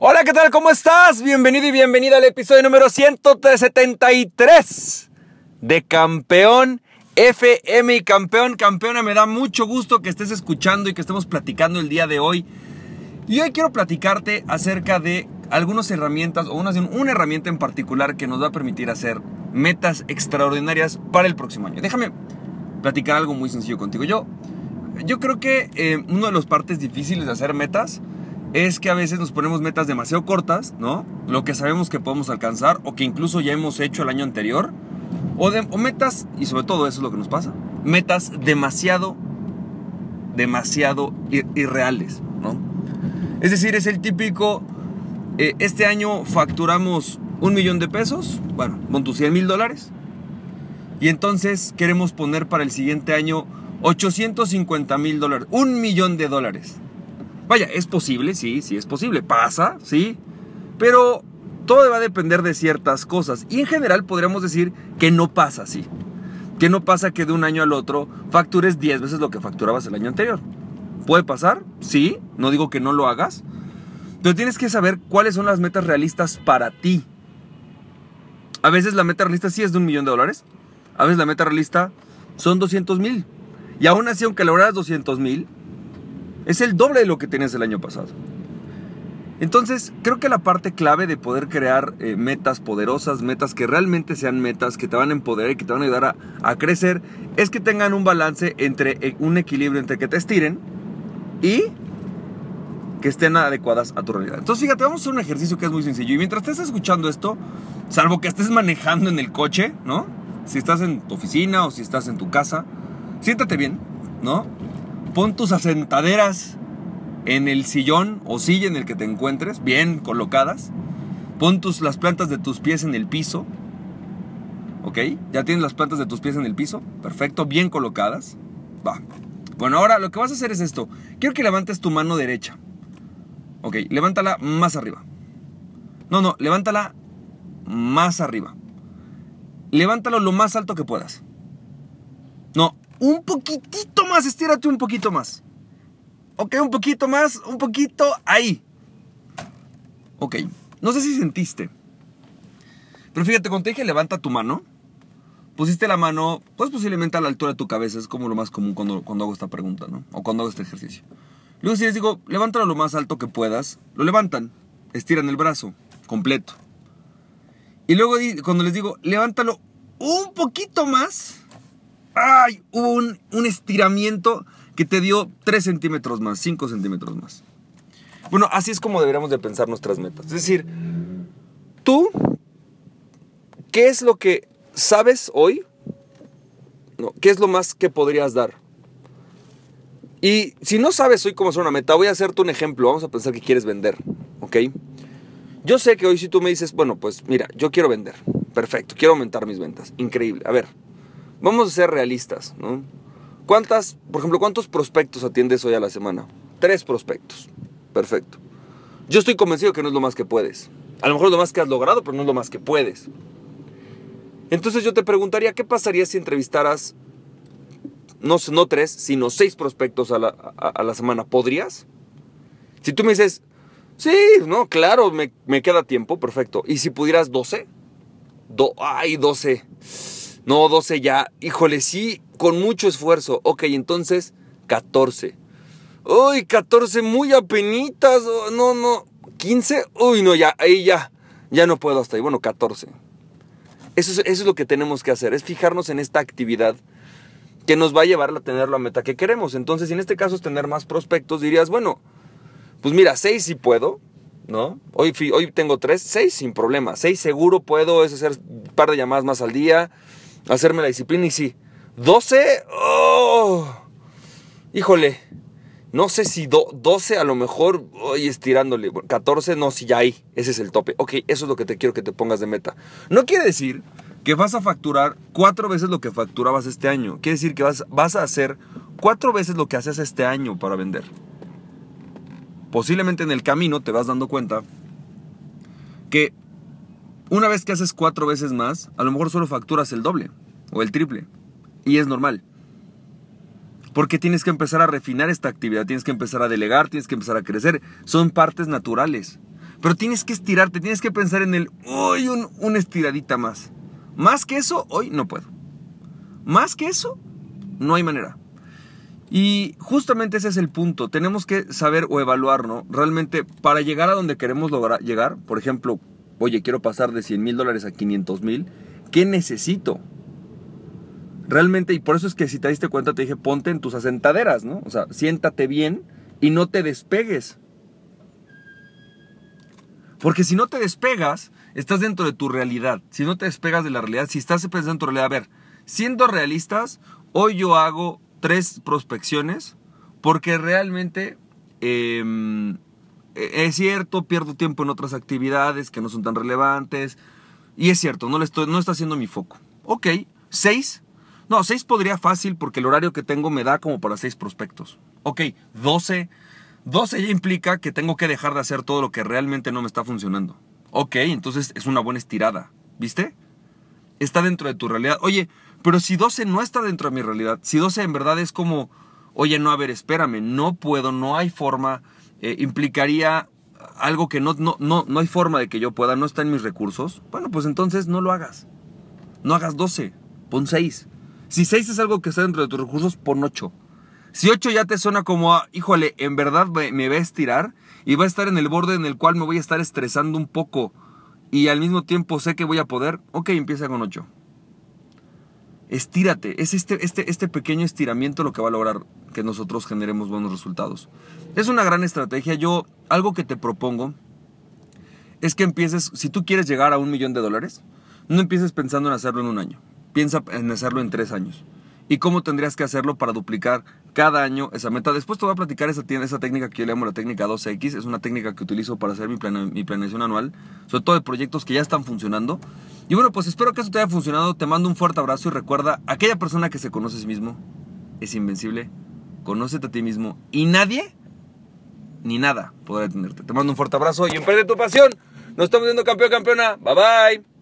Hola, ¿qué tal? ¿Cómo estás? Bienvenido y bienvenida al episodio número 173 de Campeón FM y Campeón. Campeona, me da mucho gusto que estés escuchando y que estemos platicando el día de hoy. Y hoy quiero platicarte acerca de algunas herramientas o una, una herramienta en particular que nos va a permitir hacer metas extraordinarias para el próximo año. Déjame platicar algo muy sencillo contigo. Yo, yo creo que eh, una de las partes difíciles de hacer metas es que a veces nos ponemos metas demasiado cortas, ¿no? Lo que sabemos que podemos alcanzar o que incluso ya hemos hecho el año anterior. O, de, metas, y sobre todo eso es lo que nos pasa, metas demasiado, demasiado irreales, ¿no? Es decir, es el típico, eh, este año facturamos un millón de pesos, bueno, con tus 100 mil dólares, y entonces queremos poner para el siguiente año 850 mil dólares, un millón de dólares. Vaya, es posible, sí, sí es posible. Pasa, sí. Pero todo va a depender de ciertas cosas. Y en general podríamos decir que no pasa así. Que no pasa que de un año al otro factures 10 veces lo que facturabas el año anterior. ¿Puede pasar? Sí. No digo que no lo hagas. Pero tienes que saber cuáles son las metas realistas para ti. A veces la meta realista sí es de un millón de dólares. A veces la meta realista son 200 mil. Y aún así, aunque lograras 200 mil, es el doble de lo que tenías el año pasado. Entonces, creo que la parte clave de poder crear eh, metas poderosas, metas que realmente sean metas, que te van a empoderar y que te van a ayudar a, crecer, es que tengan un balance entre eh, un equilibrio entre que te estiren y que estén adecuadas a tu realidad. Entonces, fíjate, vamos a hacer un ejercicio que es muy sencillo. Y mientras estés escuchando esto, salvo que estés manejando en el coche, ¿no? Si estás en tu oficina o si estás en tu casa, siéntate bien, ¿no? Pon tus asentaderas en el sillón o silla en el que te encuentres, bien colocadas. Pon tus, las plantas de tus pies en el piso. ¿Ok? ¿Ya tienes las plantas de tus pies en el piso? Perfecto, bien colocadas. Va. Bueno, ahora lo que vas a hacer es esto. Quiero que levantes tu mano derecha. Ok, levántala más arriba. No, no, levántala más arriba. Levántalo lo más alto que puedas. No, un poquitito más, estírate un poquito más. Ok, un poquito más, un poquito ahí. Ok, no sé si sentiste. Pero fíjate, cuando te dije levanta tu mano, pusiste la mano, pues posiblemente a la altura de tu cabeza, es como lo más común cuando, cuando hago esta pregunta, ¿no? O cuando hago este ejercicio. Luego si les digo, levántalo lo más alto que puedas, lo levantan, estiran el brazo completo. Y luego cuando les digo, levántalo un poquito más, ¡ay! Un, un estiramiento que te dio 3 centímetros más, 5 centímetros más. Bueno, así es como deberíamos de pensar nuestras metas. Es decir, tú, ¿qué es lo que sabes hoy? ¿Qué es lo más que podrías dar? Y si no sabes hoy cómo hacer una meta, voy a hacerte un ejemplo. Vamos a pensar que quieres vender, ¿ok? Yo sé que hoy si tú me dices, bueno, pues mira, yo quiero vender. Perfecto, quiero aumentar mis ventas. Increíble. A ver, vamos a ser realistas, ¿no? ¿Cuántas, por ejemplo, cuántos prospectos atiendes hoy a la semana? Tres prospectos. Perfecto. Yo estoy convencido que no es lo más que puedes. A lo mejor es lo más que has logrado, pero no es lo más que puedes. Entonces yo te preguntaría, ¿qué pasaría si entrevistaras no, no tres, sino seis prospectos a la, a, la semana? ¿Podrías? Si tú me dices, sí, no, claro, me, me queda tiempo, perfecto. ¿Y si pudieras 12? Do, ay, 12. No, 12 ya. Híjole, sí, con mucho esfuerzo. Ok, entonces 14. Uy, 14 muy apenitas. Oh, no, no. 15. Uy, no, ya, ahí ya. Ya no puedo hasta ahí. Bueno, 14. Eso es, eso es lo que tenemos que hacer. Es fijarnos en esta actividad que nos va a llevar a tener la meta que queremos. Entonces, si en este caso es tener más prospectos, dirías, bueno, pues mira, 6 sí puedo, ¿no? Hoy, hoy tengo 3, 6 sin problema. 6 seguro puedo, es hacer un par de llamadas más al día hacerme la disciplina y sí. 12, oh, híjole, no sé si 12 a lo mejor, hoy estirándole, 14 no, si ya hay, ese es el tope. Ok, eso es lo que te quiero que te pongas de meta. No quiere decir que vas a facturar cuatro veces lo que facturabas este año. Quiere decir que vas, vas a hacer cuatro veces lo que haces este año para vender. Posiblemente en el camino te vas dando cuenta que una vez que haces cuatro veces más, a lo mejor solo facturas el doble o el triple. Y es normal. Porque tienes que empezar a refinar esta actividad, tienes que empezar a delegar, tienes que empezar a crecer. Son partes naturales. Pero tienes que estirarte, tienes que pensar en el, hoy un, una estiradita más. Más que eso, hoy no puedo. Más que eso, no hay manera. Y justamente ese es el punto. Tenemos que saber o evaluar, ¿no? Realmente, para llegar a donde queremos lograr, llegar, por ejemplo, oye, quiero pasar de 100 mil dólares a 500 mil, ¿qué necesito? Realmente, y por eso es que si te diste cuenta, te dije, ponte en tus asentaderas, ¿no? O sea, siéntate bien y no te despegues. Porque si no te despegas, estás dentro de tu realidad. Si no te despegas de la realidad, si estás pensando en tu realidad, a ver, siendo realistas, hoy yo hago tres prospecciones porque realmente em, es cierto, pierdo tiempo en otras actividades que no son tan relevantes. Y es cierto, no, le estoy, no está siendo mi foco. Ok, seis. No, seis podría fácil porque el horario que tengo me da como para seis prospectos. Ok, doce. 12 ya implica que tengo que dejar de hacer todo lo que realmente no me está funcionando. Ok, entonces es una buena estirada. ¿Viste? Está dentro de tu realidad. Oye, pero si 12 no está dentro de mi realidad, si 12 en verdad es como, oye, no, a ver, espérame, no puedo, no hay forma, eh, implicaría algo que no, no, no, no hay forma de que yo pueda, no está en mis recursos, bueno, pues entonces no lo hagas. No hagas 12, pon 6. Si 6 es algo que está dentro de tus recursos, pon 8. Si 8 ya te suena como, híjole, en verdad me, va a estirar y va a estar en el borde en el cual me voy a estar estresando un poco y al mismo tiempo sé que voy a poder, ok, empieza con 8. Estírate, es este, este, este pequeño estiramiento lo que va a lograr que nosotros generemos buenos resultados. Es una gran estrategia. Yo, algo que te propongo es que empieces, si tú quieres llegar a un millón de dólares, no empieces pensando en hacerlo en un año. Piensa en hacerlo en tres años y cómo tendrías que hacerlo para duplicar cada año esa meta. Después te voy a platicar esa, técnica que yo le llamo la técnica 2X. Es una técnica que utilizo para hacer mi, mi planeación anual, sobre todo de proyectos que ya están funcionando. Y bueno, pues espero que eso te haya funcionado. Te mando un fuerte abrazo y recuerda, aquella persona que se conoce a sí mismo es invencible. Conócete a ti mismo y nadie ni nada podrá detenerte. Te mando un fuerte abrazo y emprende tu pasión. Nos estamos viendo campeón, campeona. Bye bye.